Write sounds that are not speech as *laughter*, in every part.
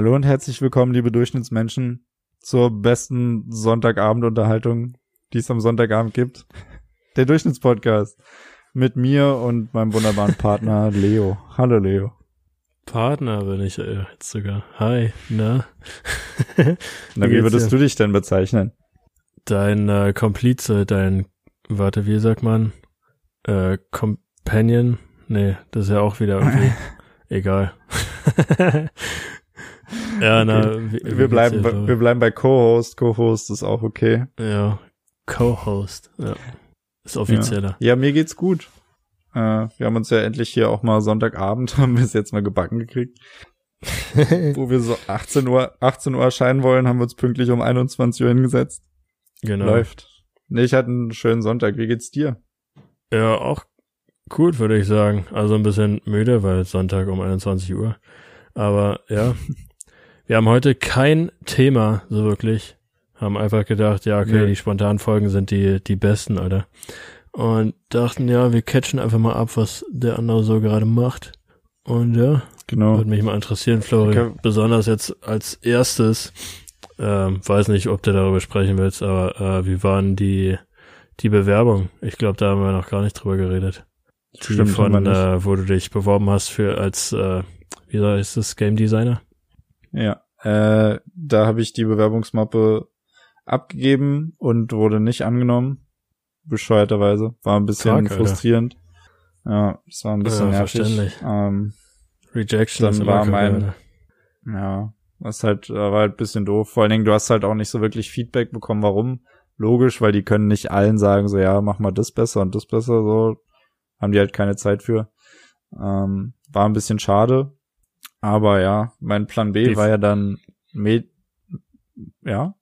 Hallo und herzlich willkommen, liebe Durchschnittsmenschen, zur besten Sonntagabendunterhaltung, die es am Sonntagabend gibt. Der Durchschnittspodcast mit mir und meinem wunderbaren Partner *laughs* Leo. Hallo Leo. Partner bin ich äh, jetzt sogar. Hi, na? *laughs* na, wie, wie würdest dir? du dich denn bezeichnen? Dein äh, Komplize, dein, warte, wie sagt man? Äh, Companion? Nee, das ist ja auch wieder irgendwie *laughs* egal. Ja, na, wie, wir, bleiben, bei, wir bleiben bei Co-Host. Co-Host ist auch okay. Ja, Co-Host, ja. Ist offizieller. Ja. ja, mir geht's gut. Äh, wir haben uns ja endlich hier auch mal Sonntagabend, *laughs* haben wir es jetzt mal gebacken gekriegt. *laughs* Wo wir so 18 Uhr, 18 Uhr erscheinen wollen, haben wir uns pünktlich um 21 Uhr hingesetzt. Genau. Läuft. Nee, ich hatte einen schönen Sonntag. Wie geht's dir? Ja, auch gut, würde ich sagen. Also ein bisschen müde, weil Sonntag um 21 Uhr. Aber ja, *laughs* wir haben heute kein Thema so wirklich. Haben einfach gedacht, ja, okay, nee. die spontanen Folgen sind die, die besten, Alter. Und dachten, ja, wir catchen einfach mal ab, was der andere so gerade macht. Und ja, genau. würde mich mal interessieren, Flori. Okay. Besonders jetzt als erstes, ähm, weiß nicht, ob du darüber sprechen willst, aber äh, wie waren die, die Bewerbung? Ich glaube, da haben wir noch gar nicht drüber geredet. Die Stimmt, von, äh, wo du dich beworben hast für als, äh, wie heißt das, Game Designer? Ja, äh, da habe ich die Bewerbungsmappe abgegeben und wurde nicht angenommen. Bescheuerterweise. War ein bisschen Tag, frustrierend. Ja, es war ein bisschen ja, nervig. Ähm, Rejection dann war mein, ja, was halt, war halt ein bisschen doof. Vor allen Dingen, du hast halt auch nicht so wirklich Feedback bekommen, warum. Logisch, weil die können nicht allen sagen, so, ja, mach mal das besser und das besser, so. Haben die halt keine Zeit für. Ähm, war ein bisschen schade. Aber ja, mein Plan B die war ja dann Med ja.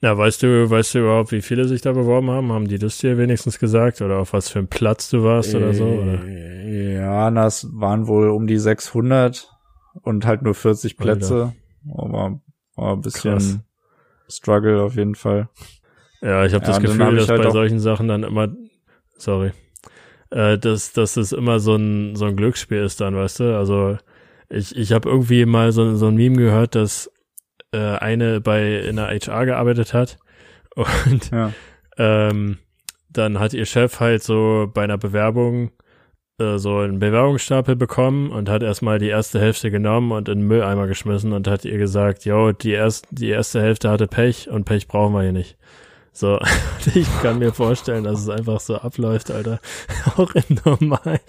Na, weißt du, weißt du überhaupt, wie viele sich da beworben haben? Haben die das dir wenigstens gesagt oder auf was für einen Platz du warst äh, oder so? Oder? Ja, das waren wohl um die 600 und halt nur 40 Plätze. Aber war ein bisschen Krass. Struggle auf jeden Fall. Ja, ich habe ja, das Gefühl, dass halt bei solchen Sachen dann immer, sorry, äh, dass, dass es immer so ein, so ein Glücksspiel ist dann, weißt du? Also ich, ich habe irgendwie mal so, so ein Meme gehört, dass äh, eine bei in der HR gearbeitet hat *laughs* und ja. ähm, dann hat ihr Chef halt so bei einer Bewerbung äh, so einen Bewerbungsstapel bekommen und hat erstmal die erste Hälfte genommen und in den Mülleimer geschmissen und hat ihr gesagt, yo, die, erst, die erste Hälfte hatte Pech und Pech brauchen wir hier nicht. So, *laughs* ich kann mir vorstellen, dass es einfach so abläuft, Alter. *laughs* Auch in normal.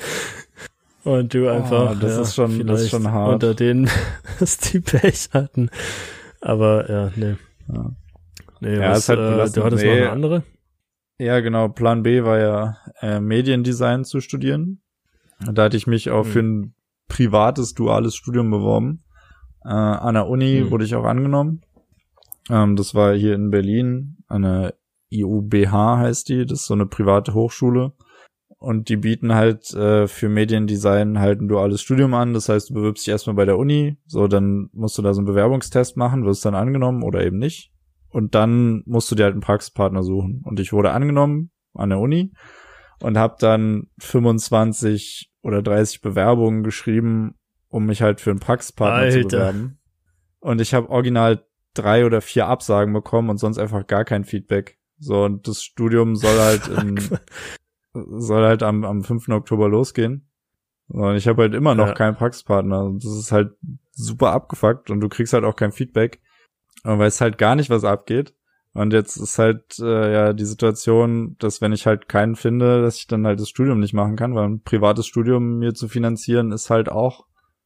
Und du einfach, oh, das ja, ist schon, das ist schon hart. Unter denen, *laughs* dass die Pech hatten. Aber ja, nee. Ja, nee, ja, was, halt äh, du hattest nee. noch eine andere? Ja, genau. Plan B war ja äh, Mediendesign zu studieren. Da hatte ich mich auch hm. für ein privates duales Studium beworben. Äh, an der Uni hm. wurde ich auch angenommen. Ähm, das war hier in Berlin, eine IUBH heißt die, das ist so eine private Hochschule. Und die bieten halt äh, für Mediendesign halt ein duales Studium an. Das heißt, du bewirbst dich erstmal bei der Uni, so dann musst du da so einen Bewerbungstest machen, wirst dann angenommen oder eben nicht. Und dann musst du dir halt einen Praxispartner suchen. Und ich wurde angenommen an der Uni und habe dann 25 oder 30 Bewerbungen geschrieben, um mich halt für einen Praxispartner Alter. zu bewerben. Und ich habe original drei oder vier Absagen bekommen und sonst einfach gar kein Feedback. So, und das Studium soll halt *laughs* in, soll halt am, am 5. Oktober losgehen. Und ich habe halt immer noch ja. keinen Praxispartner. Das ist halt super abgefuckt und du kriegst halt auch kein Feedback. Und weißt halt gar nicht, was abgeht. Und jetzt ist halt äh, ja die Situation, dass wenn ich halt keinen finde, dass ich dann halt das Studium nicht machen kann, weil ein privates Studium mir zu finanzieren ist halt auch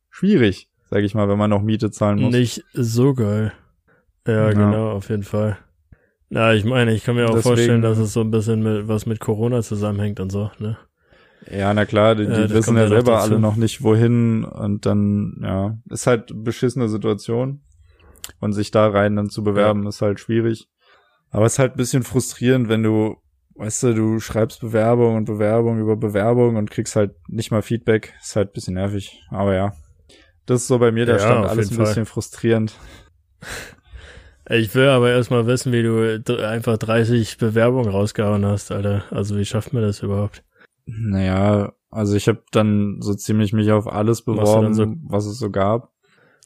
schwierig, sag ich mal, wenn man noch Miete zahlen muss. Nicht so geil. Ja, ja. genau, auf jeden Fall. Ja, ich meine, ich kann mir auch Deswegen, vorstellen, dass es so ein bisschen mit, was mit Corona zusammenhängt und so, ne? Ja, na klar, die, die ja, wissen ja selber alle noch nicht wohin und dann, ja, ist halt beschissene Situation. Und sich da rein dann zu bewerben, ja. ist halt schwierig. Aber es ist halt ein bisschen frustrierend, wenn du, weißt du, du schreibst Bewerbung und Bewerbung über Bewerbung und kriegst halt nicht mal Feedback. Ist halt ein bisschen nervig. Aber ja. Das ist so bei mir der ja, Stand alles ein Fall. bisschen frustrierend. *laughs* Ich will aber erstmal wissen, wie du einfach 30 Bewerbungen rausgehauen hast, Alter. Also wie schafft man das überhaupt? Naja, also ich habe dann so ziemlich mich auf alles beworben, so was es so gab.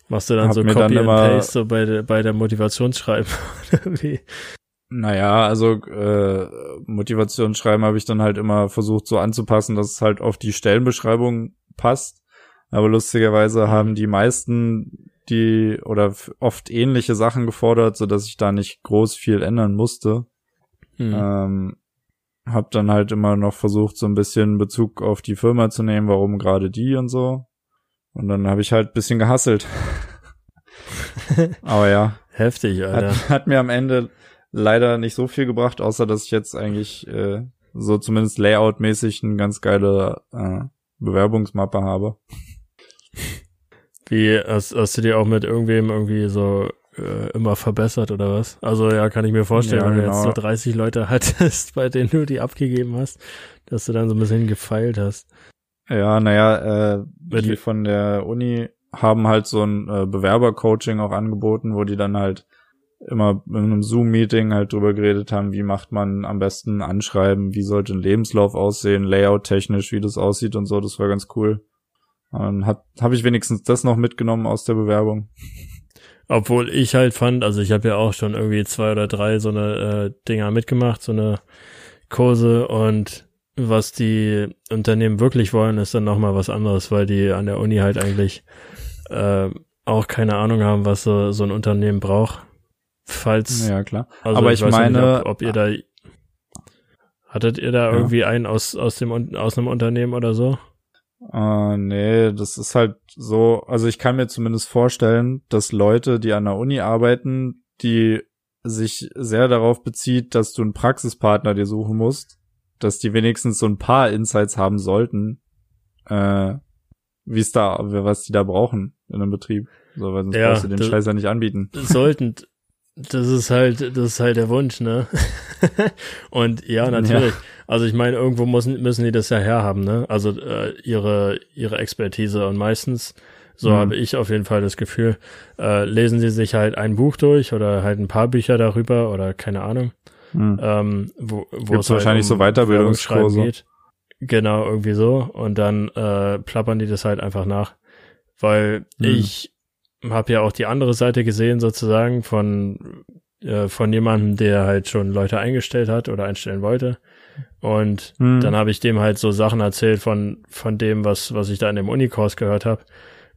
Machst du dann so Copy dann and Paste so bei, der, bei der Motivationsschreiben *laughs* oder wie? Naja, also äh, Motivationsschreiben habe ich dann halt immer versucht so anzupassen, dass es halt auf die Stellenbeschreibung passt. Aber lustigerweise haben die meisten die oder oft ähnliche Sachen gefordert, so dass ich da nicht groß viel ändern musste. Mhm. Ähm, hab dann halt immer noch versucht, so ein bisschen Bezug auf die Firma zu nehmen, warum gerade die und so. Und dann habe ich halt bisschen gehasselt. *laughs* Aber ja. Heftig, Alter. Hat, hat, mir am Ende leider nicht so viel gebracht, außer dass ich jetzt eigentlich äh, so zumindest Layout-mäßig eine ganz geile äh, Bewerbungsmappe habe. *laughs* Wie, hast, hast du dir auch mit irgendwem irgendwie so äh, immer verbessert oder was? Also ja, kann ich mir vorstellen, ja, wenn genau. du jetzt so 30 Leute *laughs* hattest, bei denen du die abgegeben hast, dass du dann so ein bisschen gefeilt hast. Ja, naja, äh, die von der Uni haben halt so ein äh, Bewerbercoaching auch angeboten, wo die dann halt immer in einem Zoom-Meeting halt drüber geredet haben, wie macht man am besten Anschreiben, wie sollte ein Lebenslauf aussehen, Layout-technisch, wie das aussieht und so, das war ganz cool. Hat habe ich wenigstens das noch mitgenommen aus der Bewerbung. Obwohl ich halt fand, also ich habe ja auch schon irgendwie zwei oder drei so eine äh, Dinger mitgemacht, so eine Kurse und was die Unternehmen wirklich wollen, ist dann nochmal was anderes, weil die an der Uni halt eigentlich äh, auch keine Ahnung haben, was so, so ein Unternehmen braucht. Falls. Ja, klar. Also Aber ich, ich meine. Nicht, ob, ob, ihr da. Hattet ihr da ja. irgendwie einen aus, aus dem, aus einem Unternehmen oder so? Uh, nee, das ist halt so, also ich kann mir zumindest vorstellen, dass Leute, die an der Uni arbeiten, die sich sehr darauf bezieht, dass du einen Praxispartner dir suchen musst, dass die wenigstens so ein paar Insights haben sollten, äh, wie es da, was die da brauchen in einem Betrieb. So, weil sonst ja, brauchst du den Scheiß ja nicht anbieten. Sollten, das ist halt, das ist halt der Wunsch, ne? *laughs* und ja, natürlich. Ja. Also ich meine, irgendwo müssen, müssen die das ja herhaben, ne? Also äh, ihre, ihre Expertise und meistens, so mhm. habe ich auf jeden Fall das Gefühl, äh, lesen sie sich halt ein Buch durch oder halt ein paar Bücher darüber oder keine Ahnung. Mhm. Ähm, wo, wo Gibt's es halt wahrscheinlich um so Weiterbildungskurse geht. Genau, irgendwie so. Und dann äh, plappern die das halt einfach nach. Weil mhm. ich habe ja auch die andere Seite gesehen sozusagen von äh, von jemandem, der halt schon Leute eingestellt hat oder einstellen wollte. Und mhm. dann habe ich dem halt so Sachen erzählt von von dem, was was ich da in dem Unikurs gehört habe.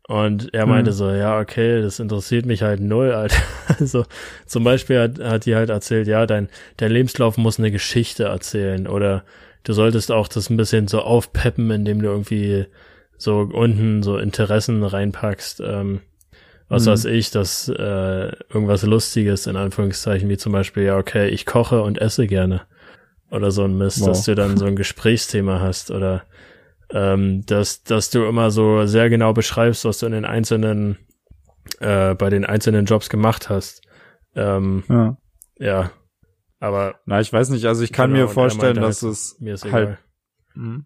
Und er meinte mhm. so, ja, okay, das interessiert mich halt null, *laughs* Alter. Also zum Beispiel hat, hat die halt erzählt, ja, dein, dein Lebenslauf muss eine Geschichte erzählen oder du solltest auch das ein bisschen so aufpeppen, indem du irgendwie so unten so Interessen reinpackst. Ähm, was mhm. weiß ich, dass äh, irgendwas Lustiges in Anführungszeichen, wie zum Beispiel, ja, okay, ich koche und esse gerne. Oder so ein Mist, wow. dass du dann so ein *laughs* Gesprächsthema hast oder ähm, dass, dass du immer so sehr genau beschreibst, was du in den einzelnen, äh, bei den einzelnen Jobs gemacht hast. Ähm, ja. ja. Aber. Na, ich weiß nicht, also ich kann genau, mir vorstellen, dass halt, es mir ist halt. Mh.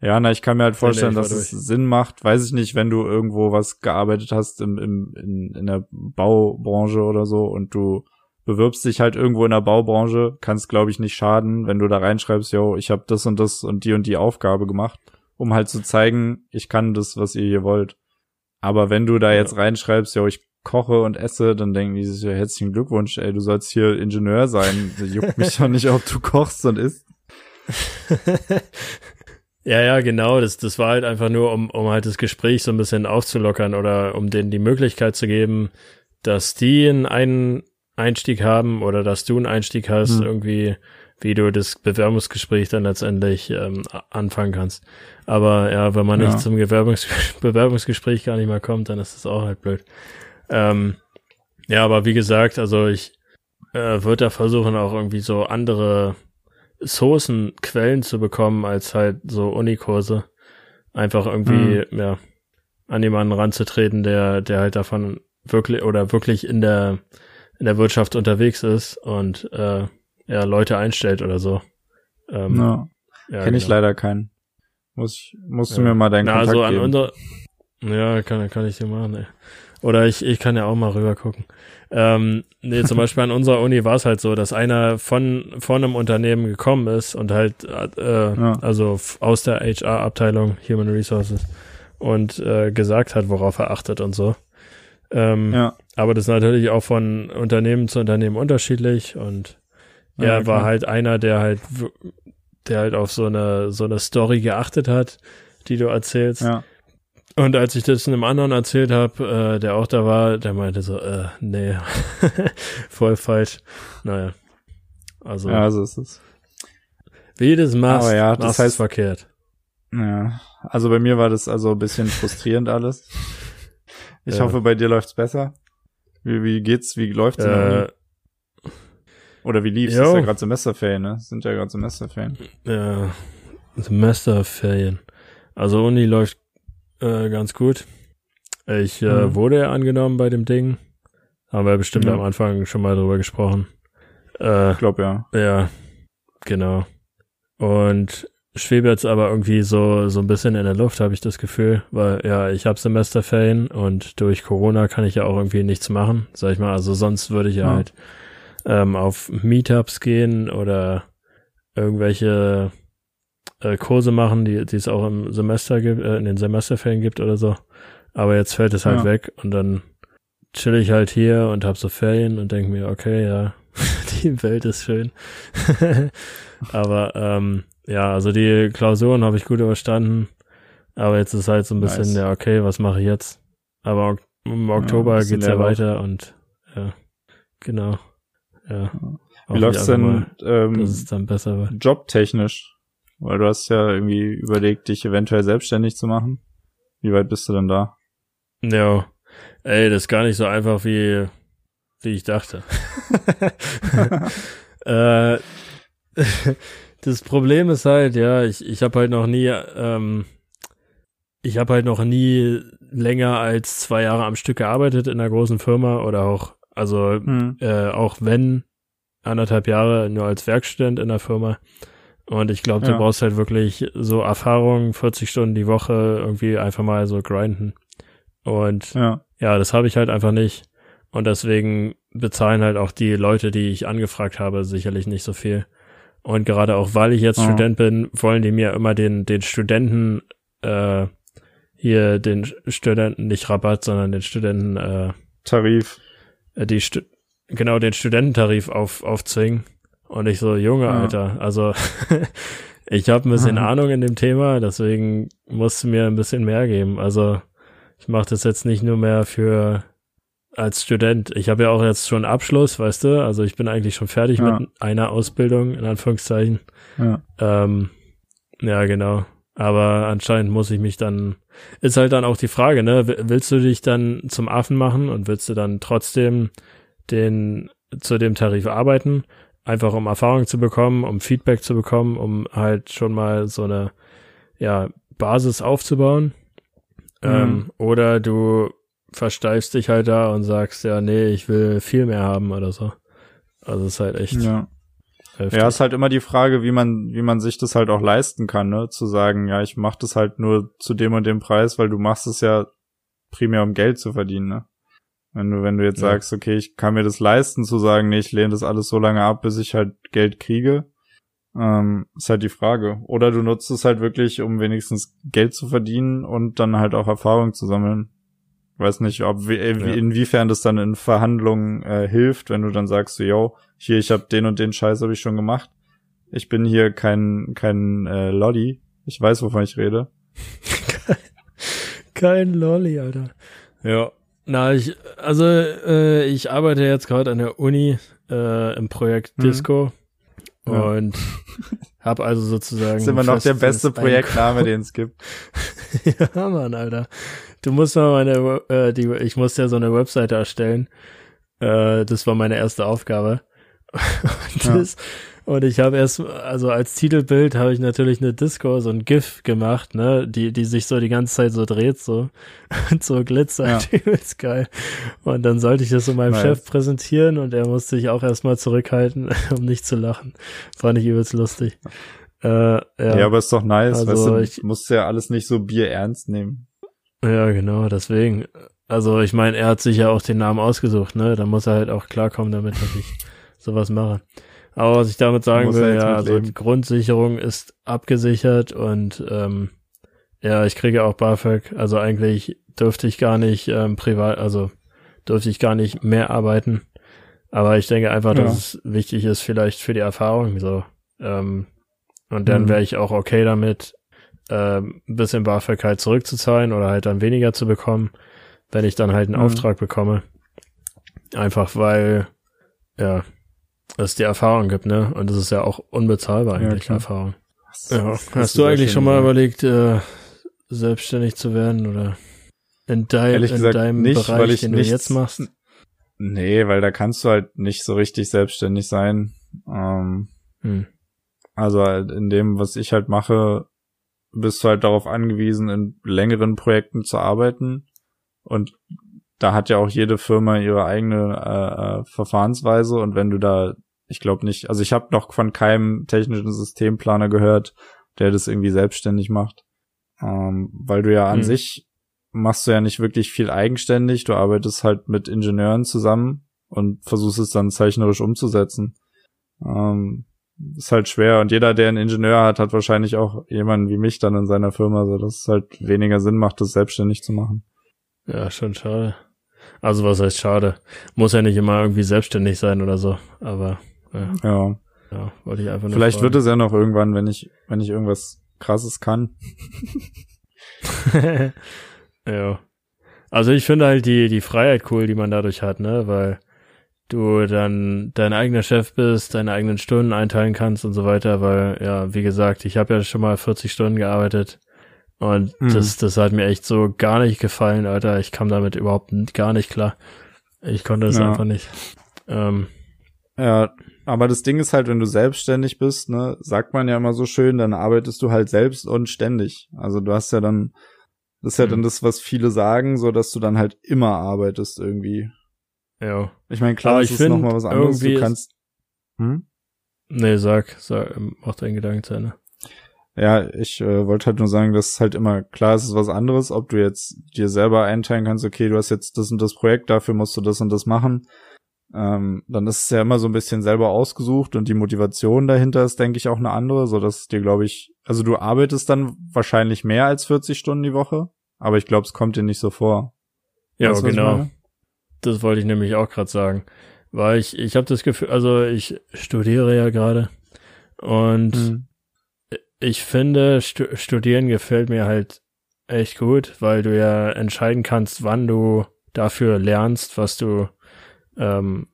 Ja, na, ich kann mir halt vorstellen, dass es Sinn macht, weiß ich nicht, wenn du irgendwo was gearbeitet hast im, im, in, in der Baubranche oder so und du bewirbst dich halt irgendwo in der Baubranche, kann es glaube ich nicht schaden, wenn du da reinschreibst, yo, ich habe das und das und die und die Aufgabe gemacht, um halt zu zeigen, ich kann das, was ihr hier wollt. Aber wenn du da jetzt reinschreibst, yo, ich koche und esse, dann denken die sich, ja, herzlichen Glückwunsch, ey, du sollst hier Ingenieur sein. Juckt mich doch nicht, ob du kochst und isst. *laughs* Ja, ja, genau. Das, das war halt einfach nur, um, um halt das Gespräch so ein bisschen aufzulockern oder um denen die Möglichkeit zu geben, dass die einen Einstieg haben oder dass du einen Einstieg hast, hm. irgendwie, wie du das Bewerbungsgespräch dann letztendlich ähm, anfangen kannst. Aber ja, wenn man ja. nicht zum Bewerbungs *laughs* Bewerbungsgespräch gar nicht mehr kommt, dann ist das auch halt blöd. Ähm, ja, aber wie gesagt, also ich äh, würde da versuchen, auch irgendwie so andere Sourcen, Quellen zu bekommen, als halt so Unikurse. Einfach irgendwie, mhm. ja, an jemanden ranzutreten, der, der halt davon wirklich oder wirklich in der, in der Wirtschaft unterwegs ist und äh, ja, Leute einstellt oder so. Ähm, ja. ja Kenne ich genau. leider keinen. Muss, musst du ja. mir mal deinen Na, Kontakt also an geben. Unser, ja, kann, kann ich dir machen, ey. Oder ich, ich kann ja auch mal rüber gucken. Ähm, nee, zum Beispiel an unserer Uni war es halt so, dass einer von, von einem Unternehmen gekommen ist und halt, äh, ja. also aus der HR-Abteilung Human Resources und äh, gesagt hat, worauf er achtet und so. Ähm, ja. Aber das ist natürlich auch von Unternehmen zu Unternehmen unterschiedlich und ja, er war halt einer, der halt, der halt auf so eine, so eine Story geachtet hat, die du erzählst. Ja. Und als ich das einem anderen erzählt habe, äh, der auch da war, der meinte so, äh, nee, *laughs* voll falsch. Naja. Also. Ja, so ist es. Wie das machst, ja, das heißt verkehrt. Ja, also bei mir war das also ein bisschen frustrierend alles. Ich ja. hoffe, bei dir läuft's besser. Wie, wie geht's, wie läuft's äh, Oder wie lief's? Jo. Ist ja gerade Semesterferien, ne? Sind ja gerade Semesterferien. Ja, Semesterferien. Also Uni läuft äh, ganz gut. Ich äh, mhm. wurde ja angenommen bei dem Ding. Haben wir bestimmt ja. am Anfang schon mal drüber gesprochen. Äh, ich glaube ja. Ja, genau. Und schwebe jetzt aber irgendwie so so ein bisschen in der Luft, habe ich das Gefühl, weil ja, ich habe Semesterferien und durch Corona kann ich ja auch irgendwie nichts machen, sag ich mal. Also sonst würde ich ja, ja. halt ähm, auf Meetups gehen oder irgendwelche äh, Kurse machen, die, die es auch im Semester gibt, äh, in den Semesterferien gibt oder so. Aber jetzt fällt es halt ja. weg und dann chill ich halt hier und hab so Ferien und denke mir, okay, ja, *laughs* die Welt ist schön. *laughs* Aber ähm, ja, also die Klausuren habe ich gut überstanden. Aber jetzt ist halt so ein bisschen, nice. ja, okay, was mache ich jetzt? Aber im Oktober ja, geht's ja weiter und ja, genau. Ja. Wie läuft's denn, mal, ähm, jobtechnisch? Weil du hast ja irgendwie überlegt, dich eventuell selbstständig zu machen. Wie weit bist du denn da? Ja, ey, das ist gar nicht so einfach, wie, wie ich dachte. *laughs* *laughs* äh, *laughs* das Problem ist halt, ja, ich, ich habe halt noch nie, ähm, ich habe halt noch nie länger als zwei Jahre am Stück gearbeitet in einer großen Firma oder auch, also hm. äh, auch wenn anderthalb Jahre nur als Werkstudent in der Firma. Und ich glaube, du ja. brauchst halt wirklich so Erfahrung, 40 Stunden die Woche irgendwie einfach mal so grinden. Und ja, ja das habe ich halt einfach nicht. Und deswegen bezahlen halt auch die Leute, die ich angefragt habe, sicherlich nicht so viel. Und gerade auch, weil ich jetzt ja. Student bin, wollen die mir immer den, den Studenten, äh, hier den Studenten, nicht Rabatt, sondern den Studenten, äh, Tarif. Äh, die Stu genau, den Studententarif auf, aufzwingen. Und ich so, Junge, ja. Alter, also *laughs* ich habe ein bisschen Aha. Ahnung in dem Thema, deswegen musst du mir ein bisschen mehr geben. Also ich mache das jetzt nicht nur mehr für als Student. Ich habe ja auch jetzt schon Abschluss, weißt du, also ich bin eigentlich schon fertig ja. mit einer Ausbildung, in Anführungszeichen. Ja. Ähm, ja, genau. Aber anscheinend muss ich mich dann, ist halt dann auch die Frage, ne, willst du dich dann zum Affen machen und willst du dann trotzdem den, zu dem Tarif arbeiten? Einfach um Erfahrung zu bekommen, um Feedback zu bekommen, um halt schon mal so eine ja, Basis aufzubauen. Mhm. Ähm, oder du versteifst dich halt da und sagst, ja, nee, ich will viel mehr haben oder so. Also es ist halt echt. Ja. Heftig. Ja, ist halt immer die Frage, wie man, wie man sich das halt auch leisten kann, ne? Zu sagen, ja, ich mach das halt nur zu dem und dem Preis, weil du machst es ja primär um Geld zu verdienen, ne? Wenn du, wenn du jetzt ja. sagst, okay, ich kann mir das leisten zu sagen, nee, ich lehne das alles so lange ab, bis ich halt Geld kriege, ähm, ist halt die Frage. Oder du nutzt es halt wirklich, um wenigstens Geld zu verdienen und dann halt auch Erfahrung zu sammeln. Weiß nicht, ob wie, ja. inwiefern das dann in Verhandlungen äh, hilft, wenn du dann sagst, so, yo, hier, ich habe den und den Scheiß habe ich schon gemacht. Ich bin hier kein kein äh, Lolli. Ich weiß, wovon ich rede. *laughs* kein Lolli, Alter. Ja, na, ich, also äh, ich arbeite jetzt gerade an der Uni äh, im Projekt mhm. Disco ja. und *laughs* habe also sozusagen. Das ist immer noch der beste Projektname, den es gibt. *laughs* ja, Mann, Alter. Du musst mal meine, äh, die, ich musste ja so eine Webseite erstellen. Äh, das war meine erste Aufgabe. *laughs* und, das, ja. Und ich habe erst, also als Titelbild habe ich natürlich eine Disco, so ein GIF gemacht, ne, die, die sich so die ganze Zeit so dreht, so, und *laughs* so glitzert, ja. *laughs* übelst geil. Und dann sollte ich das so meinem nice. Chef präsentieren und er musste sich auch erstmal zurückhalten, *laughs* um nicht zu lachen. Fand ich übelst lustig. Äh, ja. ja, aber ist doch nice, also weißt du, ich musst ja alles nicht so Bier ernst nehmen. Ja, genau, deswegen. Also ich meine, er hat sich ja auch den Namen ausgesucht, ne, da muss er halt auch klarkommen damit, dass ich sowas mache. Aber was ich damit sagen will, ja, also die Grundsicherung ist abgesichert und ähm, ja, ich kriege auch BAföG. Also eigentlich dürfte ich gar nicht ähm, privat, also dürfte ich gar nicht mehr arbeiten. Aber ich denke einfach, ja. dass es wichtig ist, vielleicht für die Erfahrung so. Ähm, und dann mhm. wäre ich auch okay damit, ähm, ein bisschen BAföG halt zurückzuzahlen oder halt dann weniger zu bekommen, wenn ich dann halt einen mhm. Auftrag bekomme. Einfach weil, ja, es die Erfahrung gibt, ne? Und das ist ja auch unbezahlbar eigentlich, ja, Erfahrung. Ja. Hast du eigentlich schon mal überlegt, äh, selbstständig zu werden oder in, dein, in gesagt, deinem nicht, Bereich, den nichts, du jetzt machst? Nee, weil da kannst du halt nicht so richtig selbstständig sein. Ähm, hm. Also halt in dem, was ich halt mache, bist du halt darauf angewiesen, in längeren Projekten zu arbeiten. Und da hat ja auch jede Firma ihre eigene äh, äh Verfahrensweise. Und wenn du da, ich glaube nicht, also ich habe noch von keinem technischen Systemplaner gehört, der das irgendwie selbstständig macht. Ähm, weil du ja an hm. sich machst du ja nicht wirklich viel eigenständig. Du arbeitest halt mit Ingenieuren zusammen und versuchst es dann zeichnerisch umzusetzen. Ähm, ist halt schwer. Und jeder, der einen Ingenieur hat, hat wahrscheinlich auch jemanden wie mich dann in seiner Firma, so dass es halt weniger Sinn macht, das selbstständig zu machen. Ja, schon schade. Also was heißt schade? Muss ja nicht immer irgendwie selbstständig sein oder so, aber ja. Ja, ja wollte ich einfach Vielleicht fragen. wird es ja noch irgendwann, wenn ich, wenn ich irgendwas krasses kann. *laughs* ja. Also ich finde halt die, die Freiheit cool, die man dadurch hat, ne, weil du dann dein eigener Chef bist, deine eigenen Stunden einteilen kannst und so weiter, weil, ja, wie gesagt, ich habe ja schon mal 40 Stunden gearbeitet und mhm. das, das hat mir echt so gar nicht gefallen, Alter. Ich kam damit überhaupt gar nicht klar. Ich konnte es ja. einfach nicht. Ähm, ja, aber das Ding ist halt, wenn du selbstständig bist, ne, sagt man ja immer so schön, dann arbeitest du halt selbst und ständig. Also du hast ja dann, das ist ja mhm. dann das, was viele sagen, so dass du dann halt immer arbeitest irgendwie. Ja. Ich meine, klar, es ist nochmal was anderes. Du kannst. Hm? Nee, sag, sag, mach deinen Gedanken zu Ende. Ja, ich äh, wollte halt nur sagen, dass es halt immer klar ist, es ist was anderes, ob du jetzt dir selber einteilen kannst, okay, du hast jetzt das und das Projekt, dafür musst du das und das machen. Ähm, dann ist es ja immer so ein bisschen selber ausgesucht und die Motivation dahinter ist, denke ich, auch eine andere, so dass dir, glaube ich, also du arbeitest dann wahrscheinlich mehr als 40 Stunden die Woche, aber ich glaube, es kommt dir nicht so vor. Ja, weißt, genau. Das wollte ich nämlich auch gerade sagen. Weil ich, ich habe das Gefühl, also ich studiere ja gerade und mhm. Ich finde, stu studieren gefällt mir halt echt gut, weil du ja entscheiden kannst, wann du dafür lernst, was du, ähm,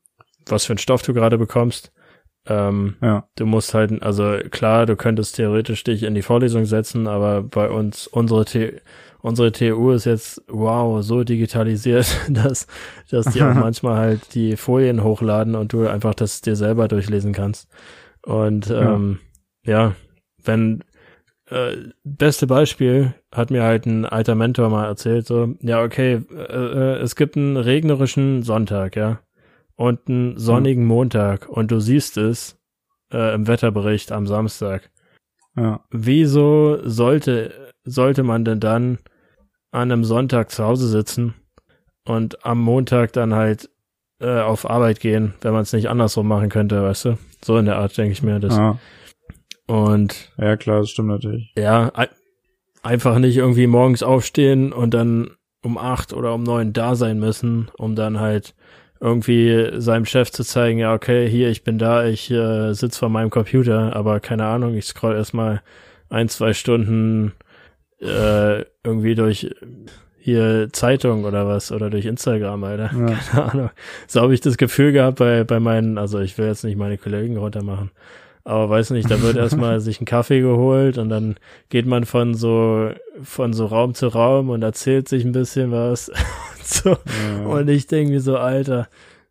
was für einen Stoff du gerade bekommst. Ähm, ja. Du musst halt, also klar, du könntest theoretisch dich in die Vorlesung setzen, aber bei uns, unsere The unsere TU ist jetzt, wow, so digitalisiert, *laughs* dass, dass die auch *laughs* manchmal halt die Folien hochladen und du einfach das dir selber durchlesen kannst. Und ähm, ja, ja wenn äh, beste Beispiel hat mir halt ein alter Mentor mal erzählt, so, ja, okay, äh, äh es gibt einen regnerischen Sonntag, ja, und einen sonnigen mhm. Montag und du siehst es äh, im Wetterbericht am Samstag. Ja. Wieso sollte, sollte man denn dann an einem Sonntag zu Hause sitzen und am Montag dann halt äh, auf Arbeit gehen, wenn man es nicht andersrum machen könnte, weißt du? So in der Art denke ich mir das. Ja. Und ja klar, das stimmt natürlich. Ja, einfach nicht irgendwie morgens aufstehen und dann um acht oder um neun da sein müssen, um dann halt irgendwie seinem Chef zu zeigen, ja, okay, hier, ich bin da, ich äh, sitze vor meinem Computer, aber keine Ahnung, ich scroll erstmal ein, zwei Stunden äh, irgendwie durch hier Zeitung oder was oder durch Instagram, Alter. Ja. *laughs* Keine Ahnung. So habe ich das Gefühl gehabt bei, bei meinen, also ich will jetzt nicht meine Kollegen runtermachen, aber weiß nicht, da wird erstmal sich ein Kaffee geholt und dann geht man von so, von so Raum zu Raum und erzählt sich ein bisschen was. *laughs* so. Ja. Und ich denke mir so, Alter,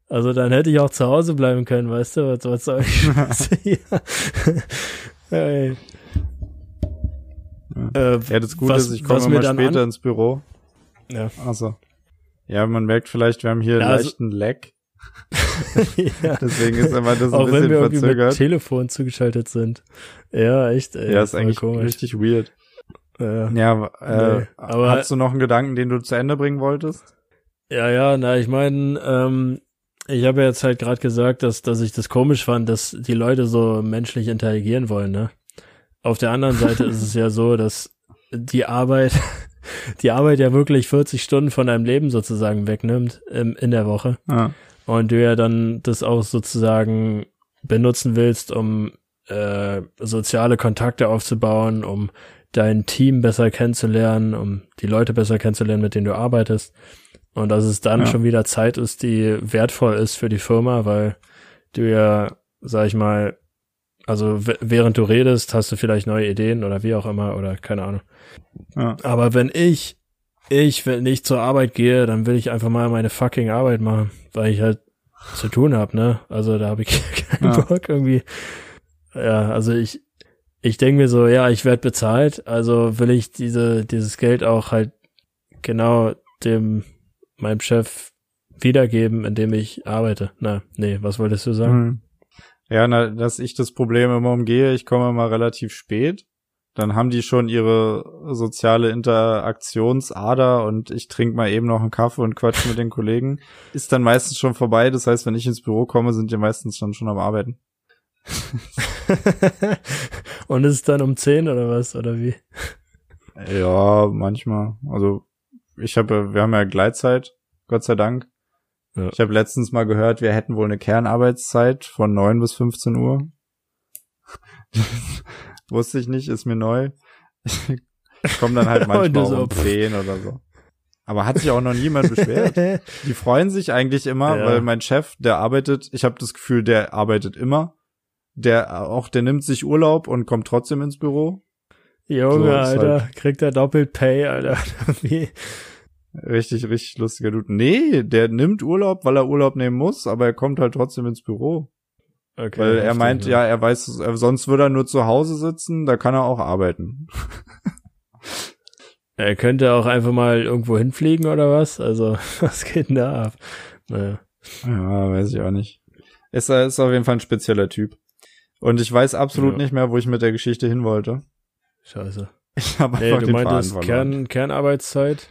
also dann hätte ich auch zu Hause bleiben können, weißt du, was, was soll ich *laughs* *laughs* hier? hey. Ja, äh, ja das Gute was, ist, ich komme immer später ins Büro. Ja. Also. Ja, man merkt vielleicht, wir haben hier ja, einen also, leichten Lag. *laughs* ja. Deswegen ist immer das ein Auch bisschen wenn wir verzögert. Mit Telefon zugeschaltet sind. Ja, echt. Ey, ja, ist eigentlich komisch. richtig weird. Ja, ja äh, nee, aber hast du noch einen Gedanken, den du zu Ende bringen wolltest? Ja, ja, na, ich meine, ähm, ich habe ja jetzt halt gerade gesagt, dass, dass ich das komisch fand, dass die Leute so menschlich interagieren wollen, ne? Auf der anderen Seite ist es ja so, dass die Arbeit, *laughs* die Arbeit ja wirklich 40 Stunden von deinem Leben sozusagen wegnimmt im, in der Woche. Ja. Und du ja dann das auch sozusagen benutzen willst, um äh, soziale Kontakte aufzubauen, um dein Team besser kennenzulernen, um die Leute besser kennenzulernen, mit denen du arbeitest. Und dass es dann ja. schon wieder Zeit ist, die wertvoll ist für die Firma, weil du ja, sag ich mal, also während du redest, hast du vielleicht neue Ideen oder wie auch immer oder keine Ahnung. Ja. Aber wenn ich, ich, wenn ich zur Arbeit gehe, dann will ich einfach mal meine fucking Arbeit machen, weil ich halt zu tun habe, ne? Also da habe ich *laughs* keinen ja. Bock irgendwie. Ja, also ich, ich denke mir so, ja, ich werde bezahlt, also will ich diese, dieses Geld auch halt genau dem, meinem Chef wiedergeben, indem ich arbeite. Na, nee, was wolltest du sagen? Hm. Ja, na, dass ich das Problem immer umgehe, ich komme immer relativ spät. Dann haben die schon ihre soziale Interaktionsader und ich trinke mal eben noch einen Kaffee und quatsch mit den Kollegen. *laughs* Ist dann meistens schon vorbei. Das heißt, wenn ich ins Büro komme, sind die meistens dann schon am Arbeiten. *laughs* und ist es dann um 10 oder was? Oder wie? *laughs* Ja, manchmal. Also ich habe, wir haben ja Gleitzeit, Gott sei Dank. Ja. Ich habe letztens mal gehört, wir hätten wohl eine Kernarbeitszeit von 9 bis 15 Uhr. Wusste ich nicht, ist mir neu. Ich komme dann halt *laughs* manchmal so, um 10 oder so. Aber hat sich auch noch niemand beschwert. *laughs* Die freuen sich eigentlich immer, ja. weil mein Chef, der arbeitet, ich habe das Gefühl, der arbeitet immer. Der auch, der nimmt sich Urlaub und kommt trotzdem ins Büro. Junge, so, Alter, halt kriegt er doppelt Pay, Alter. *laughs* Richtig, richtig lustiger Dude. Nee, der nimmt Urlaub, weil er Urlaub nehmen muss, aber er kommt halt trotzdem ins Büro. Okay, weil er meint, ja. er weiß, sonst würde er nur zu Hause sitzen, da kann er auch arbeiten. *laughs* er könnte auch einfach mal irgendwo hinfliegen oder was? Also, *laughs* was geht denn da ab? Naja. Ja, weiß ich auch nicht. Ist, ist auf jeden Fall ein spezieller Typ. Und ich weiß absolut ja. nicht mehr, wo ich mit der Geschichte hin wollte. Scheiße. Ich habe nee, einfach du den meintest Kern, Kernarbeitszeit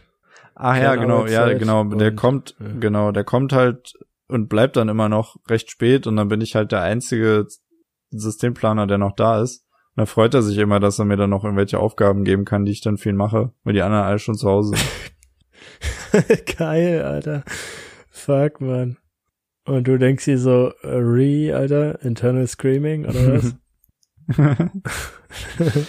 Ach ja, genau, ja, genau. Der kommt, ja. genau, der kommt halt und bleibt dann immer noch recht spät und dann bin ich halt der einzige Systemplaner, der noch da ist. Und da freut er sich immer, dass er mir dann noch irgendwelche Aufgaben geben kann, die ich dann für ihn mache, weil die anderen alle schon zu Hause sind. *laughs* Geil, Alter. Fuck, man. Und du denkst dir so, re, Alter, internal screaming oder *laughs* was? *laughs*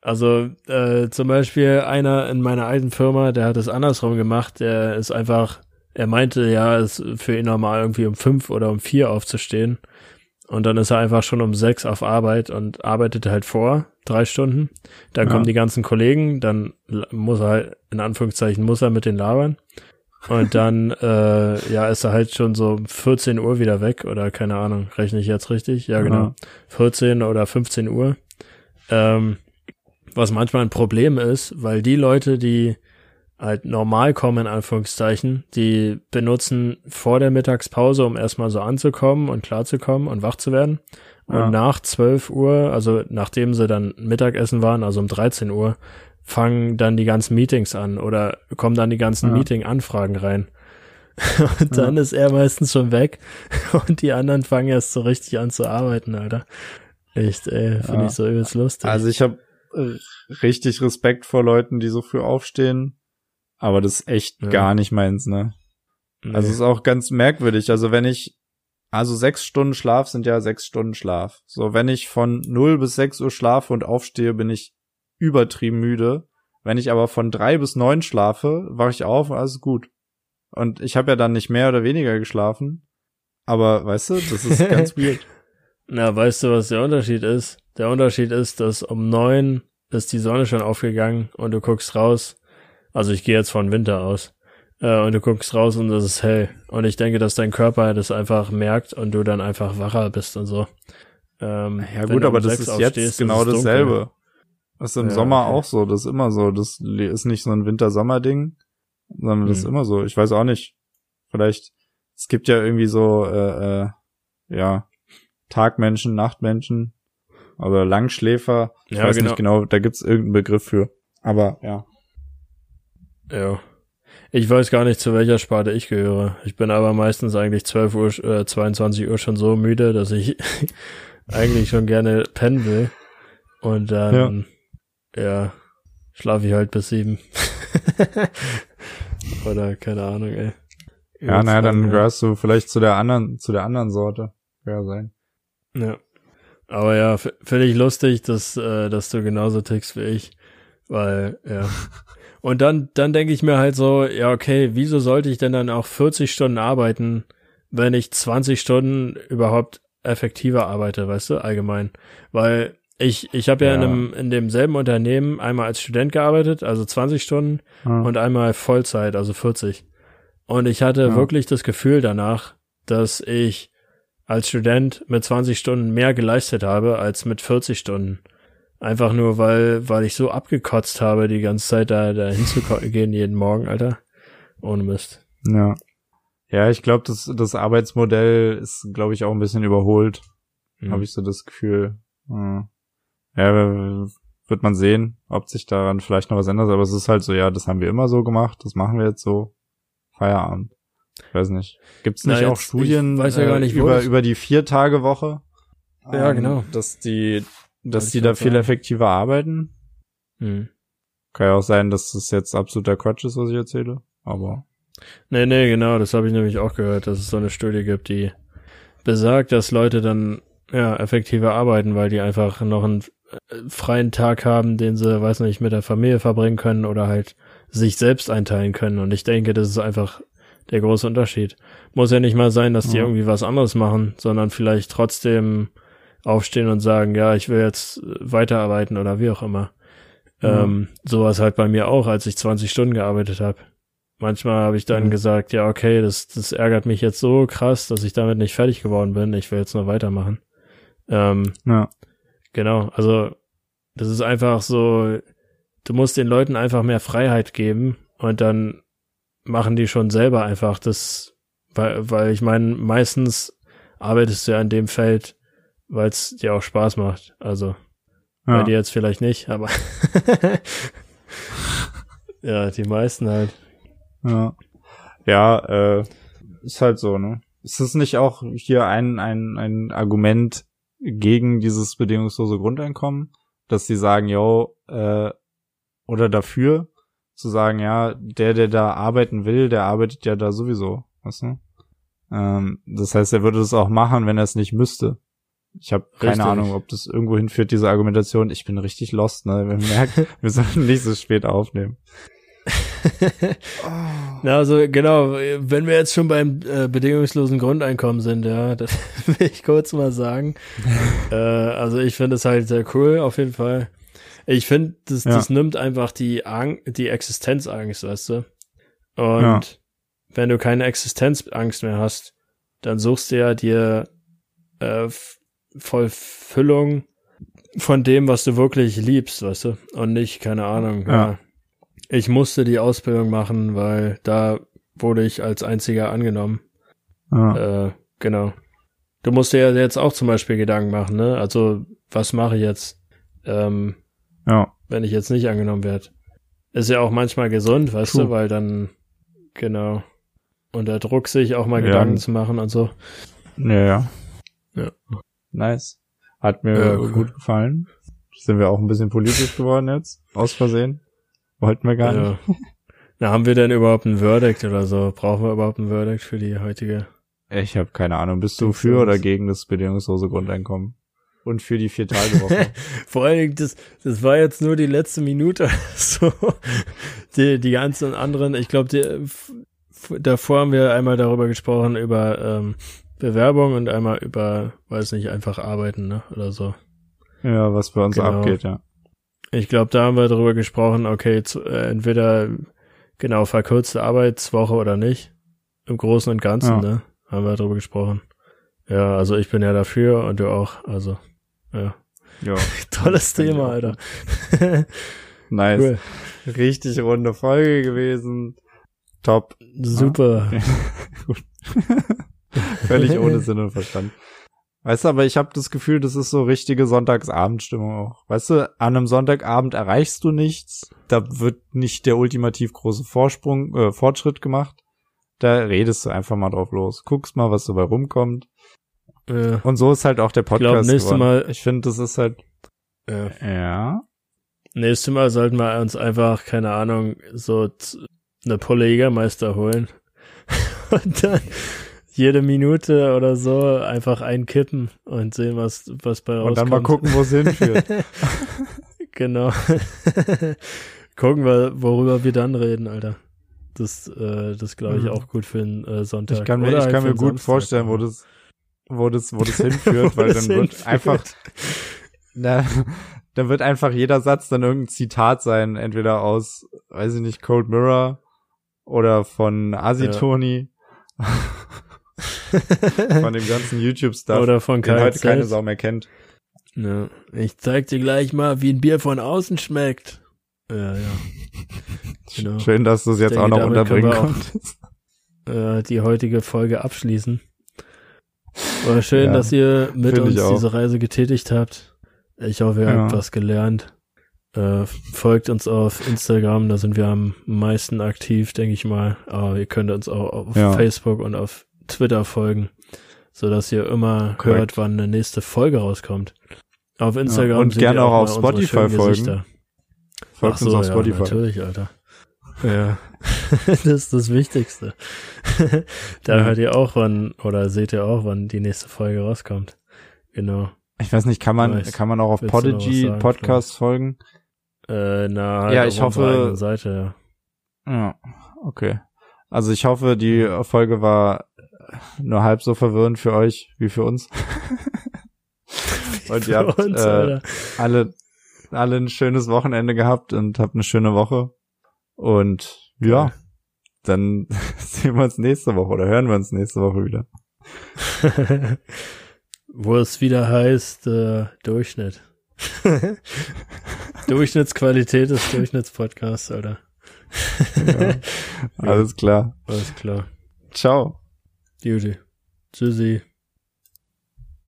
Also äh, zum Beispiel einer in meiner alten Firma, der hat es andersrum gemacht. Der ist einfach, er meinte, ja, es ist für ihn normal irgendwie um fünf oder um vier aufzustehen. Und dann ist er einfach schon um sechs auf Arbeit und arbeitet halt vor, drei Stunden. Dann ja. kommen die ganzen Kollegen, dann muss er halt, in Anführungszeichen, muss er mit den labern. Und dann, *laughs* äh, ja, ist er halt schon so 14 Uhr wieder weg oder keine Ahnung, rechne ich jetzt richtig? Ja, genau. Ja. 14 oder 15 Uhr. Ähm, was manchmal ein Problem ist, weil die Leute, die halt normal kommen, in Anführungszeichen, die benutzen vor der Mittagspause, um erstmal so anzukommen und klarzukommen und wach zu werden. Ja. Und nach 12 Uhr, also nachdem sie dann Mittagessen waren, also um 13 Uhr, fangen dann die ganzen Meetings an oder kommen dann die ganzen ja. Meeting-Anfragen rein. *laughs* Und dann ja. ist er meistens schon weg *laughs* und die anderen fangen erst so richtig an zu arbeiten, Alter. Echt, ey, finde ich so übelst lustig. Also ich habe richtig Respekt vor Leuten, die so früh aufstehen. Aber das ist echt ja. gar nicht meins, ne? Nee. Also ist auch ganz merkwürdig. Also wenn ich, also sechs Stunden Schlaf sind ja sechs Stunden Schlaf. So, wenn ich von null bis sechs Uhr schlafe und aufstehe, bin ich übertrieben müde. Wenn ich aber von drei bis neun schlafe, wache ich auf und alles gut. Und ich habe ja dann nicht mehr oder weniger geschlafen. Aber weißt du, das ist *laughs* ganz weird. Na, weißt du, was der Unterschied ist? Der Unterschied ist, dass um neun ist die Sonne schon aufgegangen und du guckst raus. Also ich gehe jetzt von Winter aus. Äh, und du guckst raus und es ist hell. Und ich denke, dass dein Körper das einfach merkt und du dann einfach wacher bist und so. Ähm, ja gut, aber um das ist jetzt genau ist dasselbe. Das ist im ja, Sommer okay. auch so, das ist immer so. Das ist nicht so ein Winter-Sommer-Ding, sondern das hm. ist immer so. Ich weiß auch nicht. Vielleicht, es gibt ja irgendwie so, äh, äh, ja, Tagmenschen, Nachtmenschen, oder Langschläfer. Ich ja, weiß genau. nicht genau, da gibt's irgendeinen Begriff für. Aber ja. Ja. Ich weiß gar nicht, zu welcher Sparte ich gehöre. Ich bin aber meistens eigentlich 12 Uhr, äh, 22 Uhr schon so müde, dass ich *laughs* eigentlich schon gerne pennen will. Und dann, ja, ja schlafe ich halt bis sieben. *laughs* Oder keine Ahnung, ey. Ja, naja, dann gehörst du vielleicht zu der anderen, zu der anderen Sorte. Ja, sein. Ja. Aber ja, finde ich lustig, dass, äh, dass du genauso tickst wie ich. Weil, ja. *laughs* Und dann, dann denke ich mir halt so, ja, okay, wieso sollte ich denn dann auch 40 Stunden arbeiten, wenn ich 20 Stunden überhaupt effektiver arbeite, weißt du, allgemein. Weil ich, ich habe ja, ja, in, einem, in demselben Unternehmen einmal als Student gearbeitet, also 20 Stunden, ja. und einmal Vollzeit, also 40. Und ich hatte ja. wirklich das Gefühl danach, dass ich als Student mit 20 Stunden mehr geleistet habe als mit 40 Stunden. Einfach nur, weil, weil ich so abgekotzt habe, die ganze Zeit da, da hinzugehen jeden Morgen, Alter. Ohne Mist. Ja. Ja, ich glaube, das, das Arbeitsmodell ist, glaube ich, auch ein bisschen überholt. Mhm. Habe ich so das Gefühl. Ja. ja, wird man sehen, ob sich daran vielleicht noch was ändert. Aber es ist halt so, ja, das haben wir immer so gemacht, das machen wir jetzt so. Feierabend. Ich weiß nicht. Gibt es nicht Na, auch Studien ja gar nicht, äh, über, über die Vier-Tage-Woche? Ja, ähm, genau. Dass die, dass die da viel effektiver arbeiten. Hm. Kann ja auch sein, dass das jetzt absoluter Quatsch ist, was ich erzähle. Aber. Nee, nee, genau, das habe ich nämlich auch gehört, dass es so eine Studie gibt, die besagt, dass Leute dann ja effektiver arbeiten, weil die einfach noch einen äh, freien Tag haben, den sie, weiß nicht, mit der Familie verbringen können oder halt sich selbst einteilen können. Und ich denke, das ist einfach der große Unterschied. Muss ja nicht mal sein, dass die irgendwie was anderes machen, sondern vielleicht trotzdem aufstehen und sagen, ja, ich will jetzt weiterarbeiten oder wie auch immer. Ja. Ähm, sowas halt bei mir auch, als ich 20 Stunden gearbeitet habe. Manchmal habe ich dann mhm. gesagt, ja, okay, das, das ärgert mich jetzt so krass, dass ich damit nicht fertig geworden bin. Ich will jetzt noch weitermachen. Ähm, ja. Genau, also das ist einfach so, du musst den Leuten einfach mehr Freiheit geben und dann machen die schon selber einfach das, weil, weil ich meine, meistens arbeitest du ja in dem Feld, weil es dir auch Spaß macht. Also ja. bei dir jetzt vielleicht nicht, aber *laughs* ja, die meisten halt. Ja, ja äh, ist halt so, ne? Ist das nicht auch hier ein, ein, ein Argument gegen dieses bedingungslose Grundeinkommen, dass sie sagen, yo, äh, oder dafür zu sagen, ja, der, der da arbeiten will, der arbeitet ja da sowieso, weißt du? Ähm, das heißt, er würde das auch machen, wenn er es nicht müsste. Ich habe keine Ahnung, ob das irgendwo hinführt, diese Argumentation. Ich bin richtig lost, ne? Man merkt, *laughs* wir sollten nicht so spät aufnehmen. oh. *laughs* Na, also genau, wenn wir jetzt schon beim äh, bedingungslosen Grundeinkommen sind, ja, *laughs* das will ich kurz mal sagen. äh, also ich finde es halt sehr cool, auf jeden Fall. Ich finde, das, ja. das nimmt einfach die, Ang die Existenzangst, weißt du? Und ja. wenn du keine Existenzangst mehr hast, dann suchst du ja dir äh, Vollfüllung von dem, was du wirklich liebst, weißt du? Und nicht, keine Ahnung, ja. ja. Ich musste die Ausbildung machen, weil da wurde ich als einziger angenommen. Ja. Äh, genau. Du musst dir ja jetzt auch zum Beispiel Gedanken machen, ne? Also, was mache ich jetzt? Ähm, ja. Wenn ich jetzt nicht angenommen werde. Ist ja auch manchmal gesund, weißt True. du, weil dann, genau, unter Druck sich auch mal ja. Gedanken zu machen und so. Ja, ja. Ja. Nice. Hat mir ja, cool. gut gefallen. Sind wir auch ein bisschen politisch geworden jetzt? Aus Versehen? Wollten wir gar ja. nicht. *laughs* Na, haben wir denn überhaupt ein Verdict oder so? Brauchen wir überhaupt ein Verdict für die heutige? Ich habe keine Ahnung. Bist du für oder gegen das bedingungslose Grundeinkommen? und für die Vier-Tage-Woche. *laughs* Vor allen Dingen, das, das war jetzt nur die letzte Minute. *laughs* so, die, die ganzen anderen, ich glaube, davor haben wir einmal darüber gesprochen, über ähm, Bewerbung und einmal über, weiß nicht, einfach arbeiten, ne? Oder so. Ja, was bei uns genau. abgeht, ja. Ich glaube, da haben wir darüber gesprochen, okay, zu, äh, entweder genau verkürzte Arbeitswoche oder nicht. Im Großen und Ganzen, ja. ne? Haben wir darüber gesprochen. Ja, also ich bin ja dafür und du auch, also. Ja. ja. *laughs* Tolles Thema, Alter. *laughs* nice. Cool. Richtig runde Folge gewesen. Top. Super. *laughs* Gut. *laughs* Völlig ohne *laughs* Sinn und Verstand. Weißt du, aber ich habe das Gefühl, das ist so richtige Sonntagsabendstimmung auch. Weißt du, an einem Sonntagabend erreichst du nichts. Da wird nicht der ultimativ große Vorsprung, äh, Fortschritt gemacht. Da redest du einfach mal drauf los. Guckst mal, was dabei rumkommt. Äh, und so ist halt auch der Podcast glaub, geworden. Mal, ich finde, das ist halt. Äh, ja. Nächstes Mal sollten wir uns einfach, keine Ahnung, so eine Pulle Jägermeister holen. *laughs* und dann jede Minute oder so einfach einkippen und sehen, was, was bei rauskommt. Und dann mal gucken, wo es hinführt. *laughs* genau. *laughs* gucken wir, worüber wir dann reden, Alter. Das, äh, das glaube ich mhm. auch gut für den äh, Sonntag. Ich kann mir, ich halt kann mir gut Samstag, vorstellen, wo das, wo das, wo das hinführt, weil dann wird hinführt. einfach, na, dann wird einfach jeder Satz dann irgendein Zitat sein, entweder aus, weiß ich nicht, Cold Mirror oder von Asitoni. Ja. Von dem ganzen YouTube-Stuff. Oder von den heute keine Sau mehr kennt. Ja. Ich zeig dir gleich mal, wie ein Bier von außen schmeckt. Ja, ja. Genau. Schön, dass du es jetzt denke, auch noch unterbringen konntest. Äh, die heutige Folge abschließen. War schön, ja, dass ihr mit uns diese Reise getätigt habt. Ich hoffe, ihr ja. habt was gelernt. Äh, folgt uns auf Instagram, da sind wir am meisten aktiv, denke ich mal. Aber ihr könnt uns auch auf ja. Facebook und auf Twitter folgen, so dass ihr immer Correct. hört, wann eine nächste Folge rauskommt. Auf Instagram ja, und gerne auch, auch auf Spotify folgen. Folgt so, uns auf Spotify. Ja, natürlich, Alter. Ja, *laughs* *laughs* das ist das Wichtigste. *laughs* da ja. hört ihr auch, wann, oder seht ihr auch, wann die nächste Folge rauskommt. Genau. Ich weiß nicht, kann man, weiß, kann man auch auf Podigy Podcast folgen? Äh, na, halt ja, ich hoffe. Seite, ja. ja, okay. Also ich hoffe, die Folge war nur halb so verwirrend für euch wie für uns. *laughs* und ihr habt uns, äh, alle, alle ein schönes Wochenende gehabt und habt eine schöne Woche. Und ja, dann *laughs* sehen wir uns nächste Woche oder hören wir uns nächste Woche wieder. *laughs* Wo es wieder heißt, äh, Durchschnitt. Durchschnittsqualität des Durchschnittspodcasts, Alter. ja, alles klar. Alles klar. Ciao. Beauty. Tschüssi.